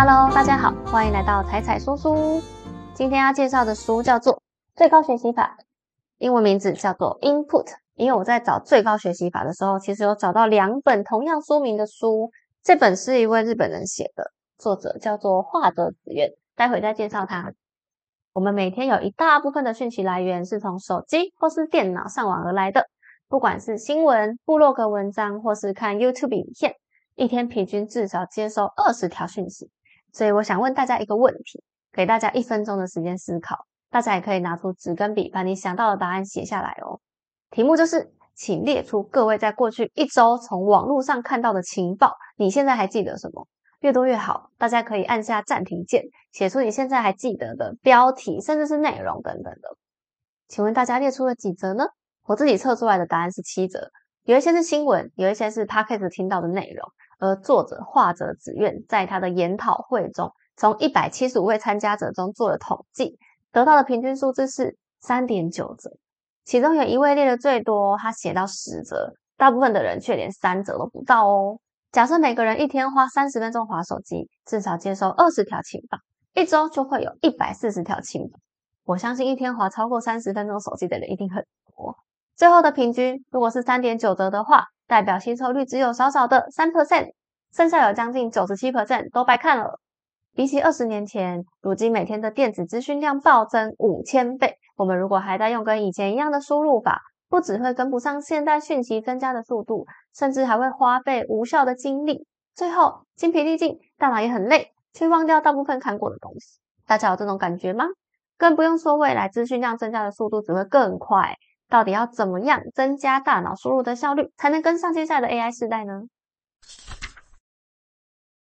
Hello，大家好，欢迎来到彩彩说书。今天要介绍的书叫做《最高学习法》，英文名字叫做 Input。因为我在找最高学习法的时候，其实有找到两本同样书名的书。这本是一位日本人写的，作者叫做画泽子苑。待会再介绍他。我们每天有一大部分的讯息来源是从手机或是电脑上网而来的，不管是新闻、部落格文章，或是看 YouTube 影片，一天平均至少接收二十条讯息。所以我想问大家一个问题，给大家一分钟的时间思考，大家也可以拿出纸跟笔，把你想到的答案写下来哦。题目就是，请列出各位在过去一周从网络上看到的情报，你现在还记得什么？越多越好，大家可以按下暂停键，写出你现在还记得的标题，甚至是内容等等的。请问大家列出了几则呢？我自己测出来的答案是七则，有一些是新闻，有一些是 podcast 听到的内容。而作者画者子苑在他的研讨会中，从一百七十五位参加者中做了统计，得到的平均数字是三点九折。其中有一位列的最多，他写到十折，大部分的人却连三折都不到哦。假设每个人一天花三十分钟划手机，至少接收二十条情报，一周就会有一百四十条情报。我相信一天划超过三十分钟手机的人一定很多。最后的平均如果是三点九折的话，代表吸收率只有少少的三 percent，剩下有将近九十七 percent 都白看了。比起二十年前，如今每天的电子资讯量暴增五千倍。我们如果还在用跟以前一样的输入法，不只会跟不上现代讯息增加的速度，甚至还会花费无效的精力，最后精疲力尽，大脑也很累，却忘掉大部分看过的东西。大家有这种感觉吗？更不用说未来资讯量增加的速度只会更快。到底要怎么样增加大脑输入的效率，才能跟上接下来的 AI 时代呢？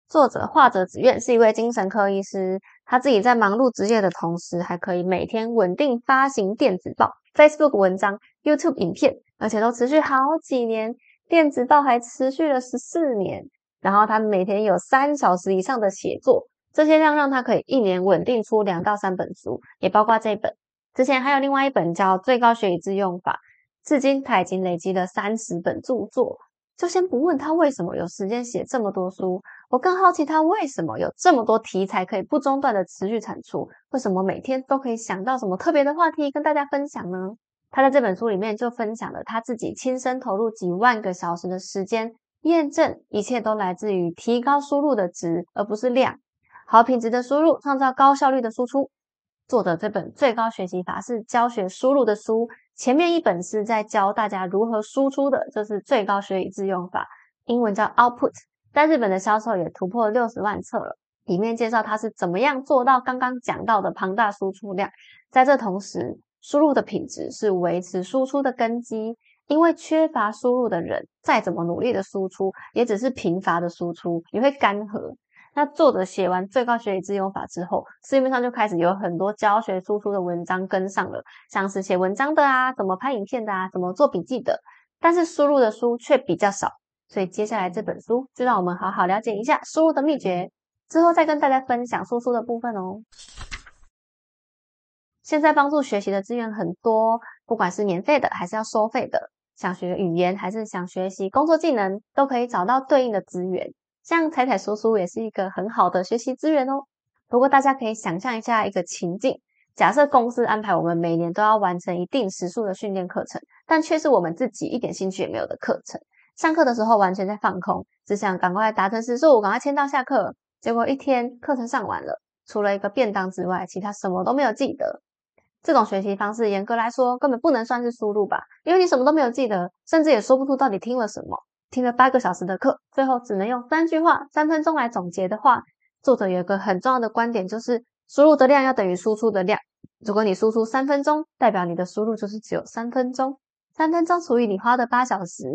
作者画者子苑是一位精神科医师，他自己在忙碌职业的同时，还可以每天稳定发行电子报、Facebook 文章、YouTube 影片，而且都持续好几年。电子报还持续了十四年，然后他每天有三小时以上的写作，这些量让他可以一年稳定出两到三本书，也包括这本。之前还有另外一本叫《最高学以致用法》，至今他已经累积了三十本著作。就先不问他为什么有时间写这么多书，我更好奇他为什么有这么多题材可以不中断的持续产出，为什么每天都可以想到什么特别的话题跟大家分享呢？他在这本书里面就分享了他自己亲身投入几万个小时的时间，验证一切都来自于提高输入的值，而不是量。好品质的输入创造高效率的输出。作者这本《最高学习法》是教学输入的书。前面一本是在教大家如何输出的，就是最高学以致用法，英文叫 Output，在日本的销售也突破六十万册了。里面介绍他是怎么样做到刚刚讲到的庞大输出量，在这同时，输入的品质是维持输出的根基，因为缺乏输入的人，再怎么努力的输出，也只是贫乏的输出，也会干涸。那作者写完最高学以自用法之后，市面上就开始有很多教学输出的文章跟上了，像是写文章的啊，怎么拍影片的啊，怎么做笔记的，但是输入的书却比较少。所以接下来这本书就让我们好好了解一下输入的秘诀，之后再跟大家分享输出的部分哦。现在帮助学习的资源很多，不管是免费的还是要收费的，想学语言还是想学习工作技能，都可以找到对应的资源。像彩彩叔叔也是一个很好的学习资源哦。不过大家可以想象一下一个情境：假设公司安排我们每年都要完成一定时数的训练课程，但却是我们自己一点兴趣也没有的课程。上课的时候完全在放空，只想赶快达成时数，赶快签到下课。结果一天课程上完了，除了一个便当之外，其他什么都没有记得。这种学习方式严格来说根本不能算是输入吧，因为你什么都没有记得，甚至也说不出到底听了什么。听了八个小时的课，最后只能用三句话、三分钟来总结的话，作者有一个很重要的观点，就是输入的量要等于输出的量。如果你输出三分钟，代表你的输入就是只有三分钟。三分钟除以你花的八小时，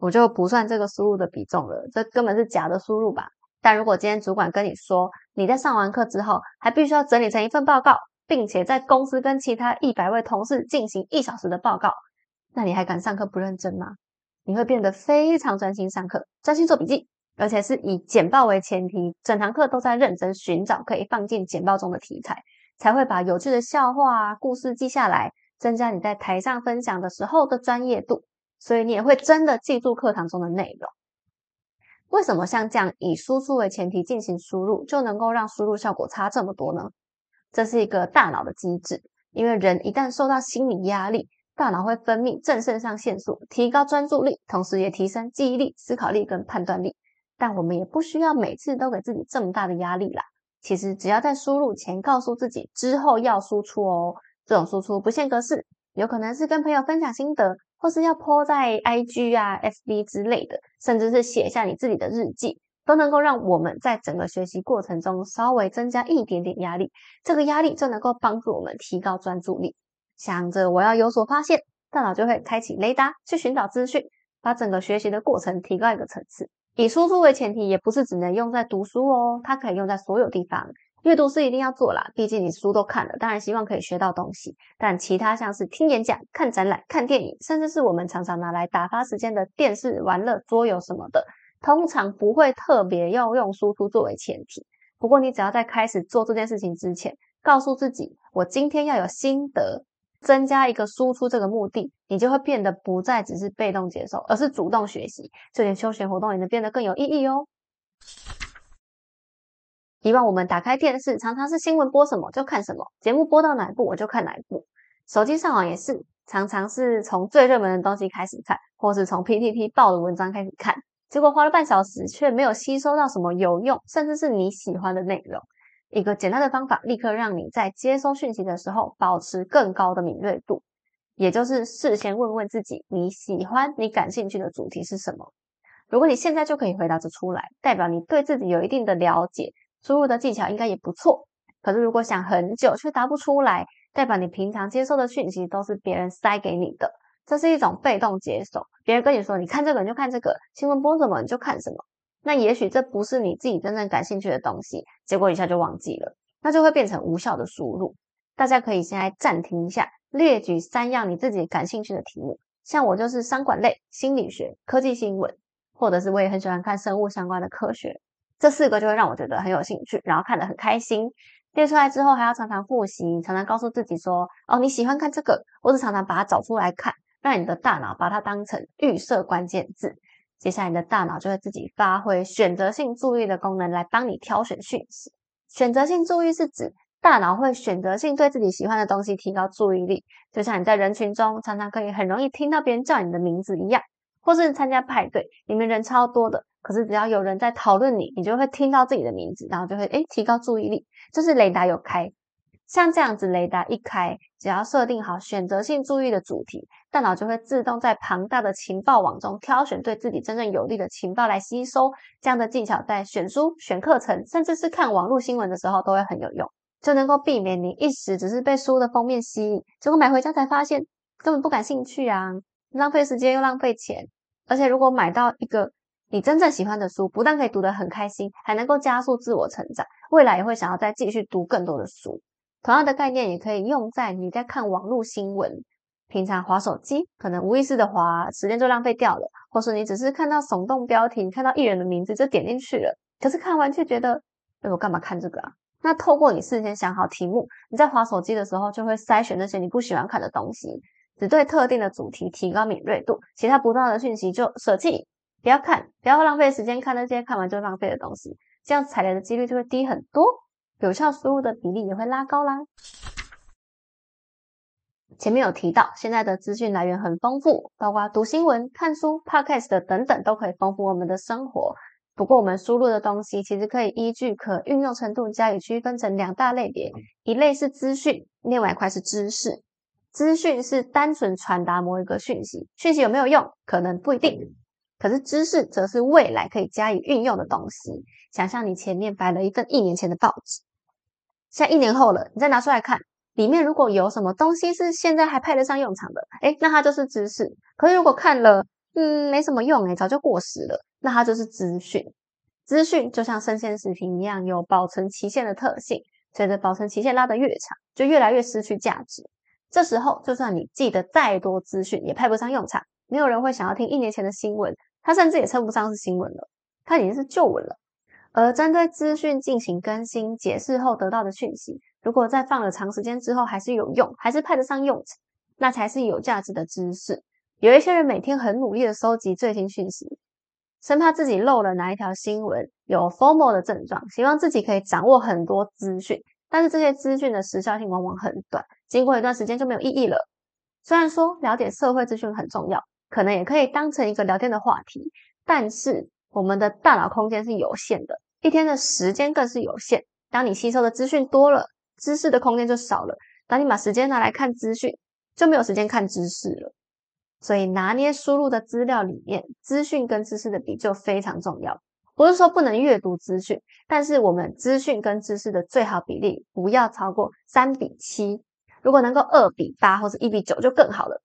我就不算这个输入的比重了，这根本是假的输入吧。但如果今天主管跟你说，你在上完课之后，还必须要整理成一份报告，并且在公司跟其他一百位同事进行一小时的报告，那你还敢上课不认真吗？你会变得非常专心上课，专心做笔记，而且是以简报为前提，整堂课都在认真寻找可以放进简报中的题材，才会把有趣的笑话啊、故事记下来，增加你在台上分享的时候的专业度。所以你也会真的记住课堂中的内容。为什么像这样以输出为前提进行输入，就能够让输入效果差这么多呢？这是一个大脑的机制，因为人一旦受到心理压力，大脑会分泌正肾上腺素，提高专注力，同时也提升记忆力、思考力跟判断力。但我们也不需要每次都给自己这么大的压力啦。其实只要在输入前告诉自己之后要输出哦，这种输出不限格式，有可能是跟朋友分享心得，或是要 po 在 IG 啊、FB 之类的，甚至是写下你自己的日记，都能够让我们在整个学习过程中稍微增加一点点压力。这个压力就能够帮助我们提高专注力。想着我要有所发现，大脑就会开启雷达去寻找资讯，把整个学习的过程提高一个层次。以输出为前提，也不是只能用在读书哦，它可以用在所有地方。阅读是一定要做啦，毕竟你书都看了，当然希望可以学到东西。但其他像是听演讲、看展览、看电影，甚至是我们常常拿来打发时间的电视、玩乐、桌游什么的，通常不会特别要用输出作为前提。不过你只要在开始做这件事情之前，告诉自己，我今天要有心得。增加一个输出这个目的，你就会变得不再只是被动接受，而是主动学习。这点休闲活动也能变得更有意义哦。以往我们打开电视，常常是新闻播什么就看什么，节目播到哪一部我就看哪一部。手机上网也是，常常是从最热门的东西开始看，或是从 PPT 爆的文章开始看，结果花了半小时却没有吸收到什么有用，甚至是你喜欢的内容。一个简单的方法，立刻让你在接收讯息的时候保持更高的敏锐度，也就是事先问问自己你喜欢、你感兴趣的主题是什么。如果你现在就可以回答得出来，代表你对自己有一定的了解，输入的技巧应该也不错。可是如果想很久却答不出来，代表你平常接收的讯息都是别人塞给你的，这是一种被动接受。别人跟你说你看这个你就看这个，新闻播什么你就看什么。那也许这不是你自己真正感兴趣的东西，结果一下就忘记了，那就会变成无效的输入。大家可以先来暂停一下，列举三样你自己感兴趣的题目。像我就是商管类、心理学、科技新闻，或者是我也很喜欢看生物相关的科学。这四个就会让我觉得很有兴趣，然后看得很开心。列出来之后还要常常复习，常常告诉自己说：“哦，你喜欢看这个。”或者常常把它找出来看，让你的大脑把它当成预设关键字。接下来，你的大脑就会自己发挥选择性注意的功能，来帮你挑选讯息。选择性注意是指大脑会选择性对自己喜欢的东西提高注意力，就像你在人群中常常可以很容易听到别人叫你的名字一样，或是参加派对，里面人超多的，可是只要有人在讨论你，你就会听到自己的名字，然后就会诶提高注意力，就是雷达有开。像这样子，雷达一开，只要设定好选择性注意的主题，大脑就会自动在庞大的情报网中挑选对自己真正有利的情报来吸收。这样的技巧在选书、选课程，甚至是看网络新闻的时候都会很有用，就能够避免你一时只是被书的封面吸引，结果买回家才发现根本不感兴趣啊，浪费时间又浪费钱。而且如果买到一个你真正喜欢的书，不但可以读得很开心，还能够加速自我成长，未来也会想要再继续读更多的书。同样的概念也可以用在你在看网络新闻，平常划手机，可能无意识的划，时间就浪费掉了；或是你只是看到耸动标题，你看到艺人的名字就点进去了，可是看完却觉得，哎，我干嘛看这个啊？那透过你事先想好题目，你在划手机的时候就会筛选那些你不喜欢看的东西，只对特定的主题提高敏锐度，其他不重要的讯息就舍弃，不要看，不要浪费时间看那些看完就浪费的东西，这样踩雷的几率就会低很多。有效输入的比例也会拉高啦。前面有提到，现在的资讯来源很丰富，包括读新闻、看书、podcast 等等，都可以丰富我们的生活。不过，我们输入的东西其实可以依据可运用程度加以区分成两大类别：一类是资讯，另外一块是知识。资讯是单纯传达某一个讯息，讯息有没有用，可能不一定。可是知识则是未来可以加以运用的东西。想象你前面摆了一份一年前的报纸。现在一年后了，你再拿出来看，里面如果有什么东西是现在还派得上用场的，诶那它就是知识。可是如果看了，嗯，没什么用，诶早就过时了，那它就是资讯。资讯就像生鲜食品一样，有保存期限的特性，随着保存期限拉得越长，就越来越失去价值。这时候，就算你记得再多资讯，也派不上用场。没有人会想要听一年前的新闻，它甚至也称不上是新闻了，它已经是旧闻了。而针对资讯进行更新、解释后得到的讯息，如果在放了长时间之后还是有用，还是派得上用场，那才是有价值的知识。有一些人每天很努力的收集最新讯息，生怕自己漏了哪一条新闻，有 formal 的症状，希望自己可以掌握很多资讯，但是这些资讯的时效性往往很短，经过一段时间就没有意义了。虽然说了解社会资讯很重要，可能也可以当成一个聊天的话题，但是我们的大脑空间是有限的，一天的时间更是有限。当你吸收的资讯多了，知识的空间就少了。当你把时间拿来看资讯，就没有时间看知识了。所以拿捏输入的资料里面，资讯跟知识的比就非常重要。不是说不能阅读资讯，但是我们资讯跟知识的最好比例不要超过三比七。如果能够二比八或者一比九就更好了。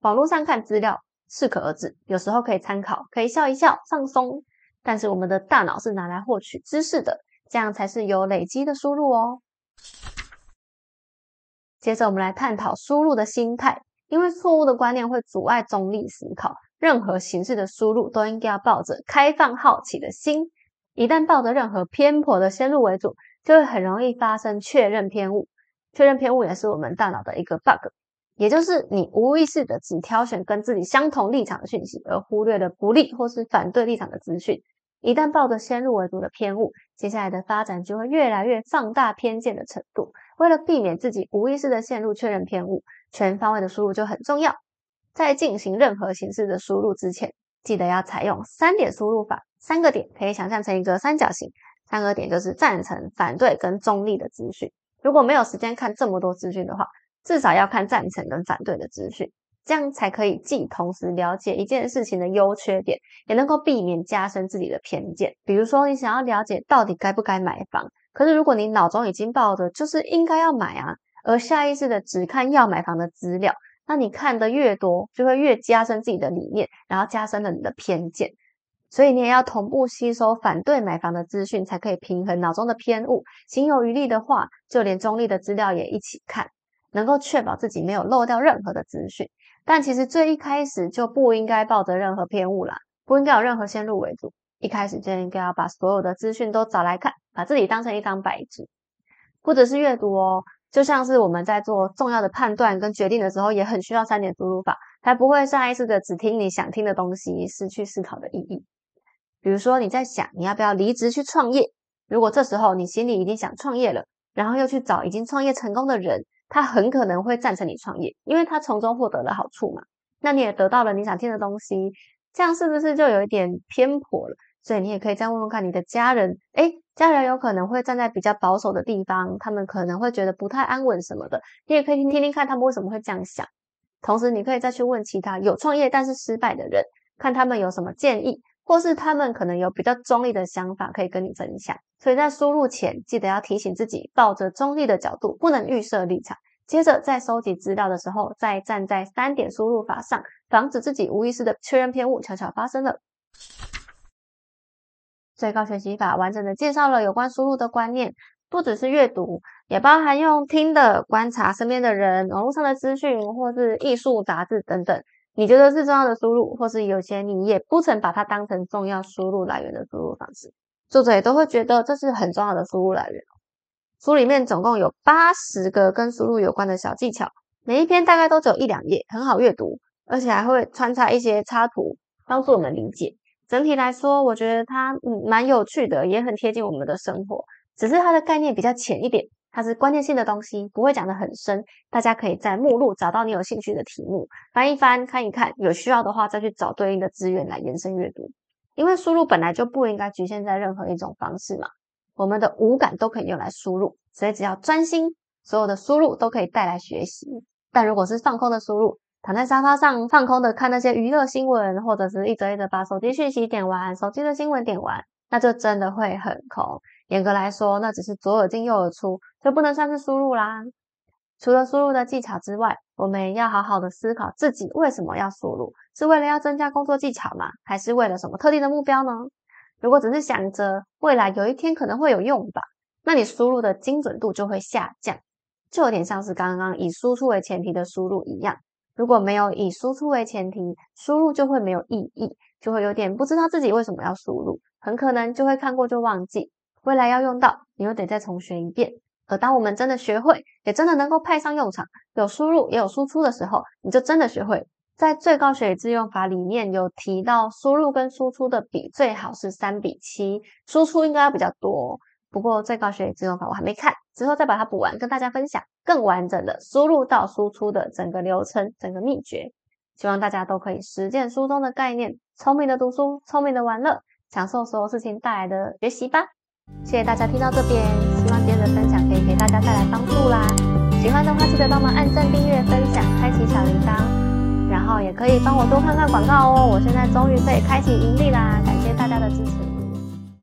网络上看资料适可而止，有时候可以参考，可以笑一笑放松。但是我们的大脑是拿来获取知识的，这样才是有累积的输入哦。接着我们来探讨输入的心态。因为错误的观念会阻碍中立思考，任何形式的输入都应该要抱着开放好奇的心。一旦抱着任何偏颇的先入为主，就会很容易发生确认偏误。确认偏误也是我们大脑的一个 bug，也就是你无意识的只挑选跟自己相同立场的讯息，而忽略了不利或是反对立场的资讯。一旦抱着先入为主的偏误，接下来的发展就会越来越放大偏见的程度。为了避免自己无意识的陷入确认偏误。全方位的输入就很重要。在进行任何形式的输入之前，记得要采用三点输入法。三个点可以想象成一个三角形，三个点就是赞成、反对跟中立的资讯。如果没有时间看这么多资讯的话，至少要看赞成跟反对的资讯，这样才可以既同时了解一件事情的优缺点，也能够避免加深自己的偏见。比如说，你想要了解到底该不该买房，可是如果你脑中已经抱着就是应该要买啊。而下意识的只看要买房的资料，那你看的越多，就会越加深自己的理念，然后加深了你的偏见。所以你也要同步吸收反对买房的资讯，才可以平衡脑中的偏误。心有余力的话，就连中立的资料也一起看，能够确保自己没有漏掉任何的资讯。但其实最一开始就不应该抱着任何偏误啦，不应该有任何先入为主，一开始就应该要把所有的资讯都找来看，把自己当成一张白纸，或者是阅读哦。就像是我们在做重要的判断跟决定的时候，也很需要三点输入法，才不会下意识的只听你想听的东西，失去思考的意义。比如说你在想你要不要离职去创业，如果这时候你心里已经想创业了，然后又去找已经创业成功的人，他很可能会赞成你创业，因为他从中获得了好处嘛。那你也得到了你想听的东西，这样是不是就有一点偏颇了？所以你也可以再问问看你的家人，诶，家人有可能会站在比较保守的地方，他们可能会觉得不太安稳什么的，你也可以听听听看他们为什么会这样想。同时，你可以再去问其他有创业但是失败的人，看他们有什么建议，或是他们可能有比较中立的想法可以跟你分享。所以在输入前，记得要提醒自己，抱着中立的角度，不能预设立场。接着在收集资料的时候，再站在三点输入法上，防止自己无意识的确认偏误悄悄发生了。最高学习法完整的介绍了有关输入的观念，不只是阅读，也包含用听的观察身边的人、网络上的资讯，或是艺术杂志等等。你觉得是重要的输入，或是有些你也不曾把它当成重要输入来源的输入方式，作者也都会觉得这是很重要的输入来源。书里面总共有八十个跟输入有关的小技巧，每一篇大概都只有一两页，很好阅读，而且还会穿插一些插图，帮助我们理解。整体来说，我觉得它嗯蛮有趣的，也很贴近我们的生活。只是它的概念比较浅一点，它是关键性的东西，不会讲得很深。大家可以在目录找到你有兴趣的题目，翻一翻，看一看，有需要的话再去找对应的资源来延伸阅读。因为输入本来就不应该局限在任何一种方式嘛，我们的五感都可以用来输入，所以只要专心，所有的输入都可以带来学习。但如果是放空的输入，躺在沙发上放空的看那些娱乐新闻，或者是一则一则把手机讯息点完，手机的新闻点完，那就真的会很空。严格来说，那只是左耳进右耳出，就不能算是输入啦。除了输入的技巧之外，我们要好好的思考自己为什么要输入，是为了要增加工作技巧吗？还是为了什么特定的目标呢？如果只是想着未来有一天可能会有用吧，那你输入的精准度就会下降，就有点像是刚刚以输出为前提的输入一样。如果没有以输出为前提，输入就会没有意义，就会有点不知道自己为什么要输入，很可能就会看过就忘记，未来要用到，你又得再重学一遍。而当我们真的学会，也真的能够派上用场，有输入也有输出的时候，你就真的学会，在最高学以致用法里面有提到，输入跟输出的比最好是三比七，输出应该要比较多。不过最高学以致用法我还没看，之后再把它补完，跟大家分享更完整的输入到输出的整个流程、整个秘诀。希望大家都可以实践书中的概念，聪明的读书，聪明的玩乐，享受所有事情带来的学习吧。谢谢大家听到这边，希望今天的分享可以给大家带来帮助啦。喜欢的话记得帮忙按赞、订阅、分享、开启小铃铛。然后也可以帮我多看看广告哦，我现在终于可以开启盈利啦，感谢大家的支持。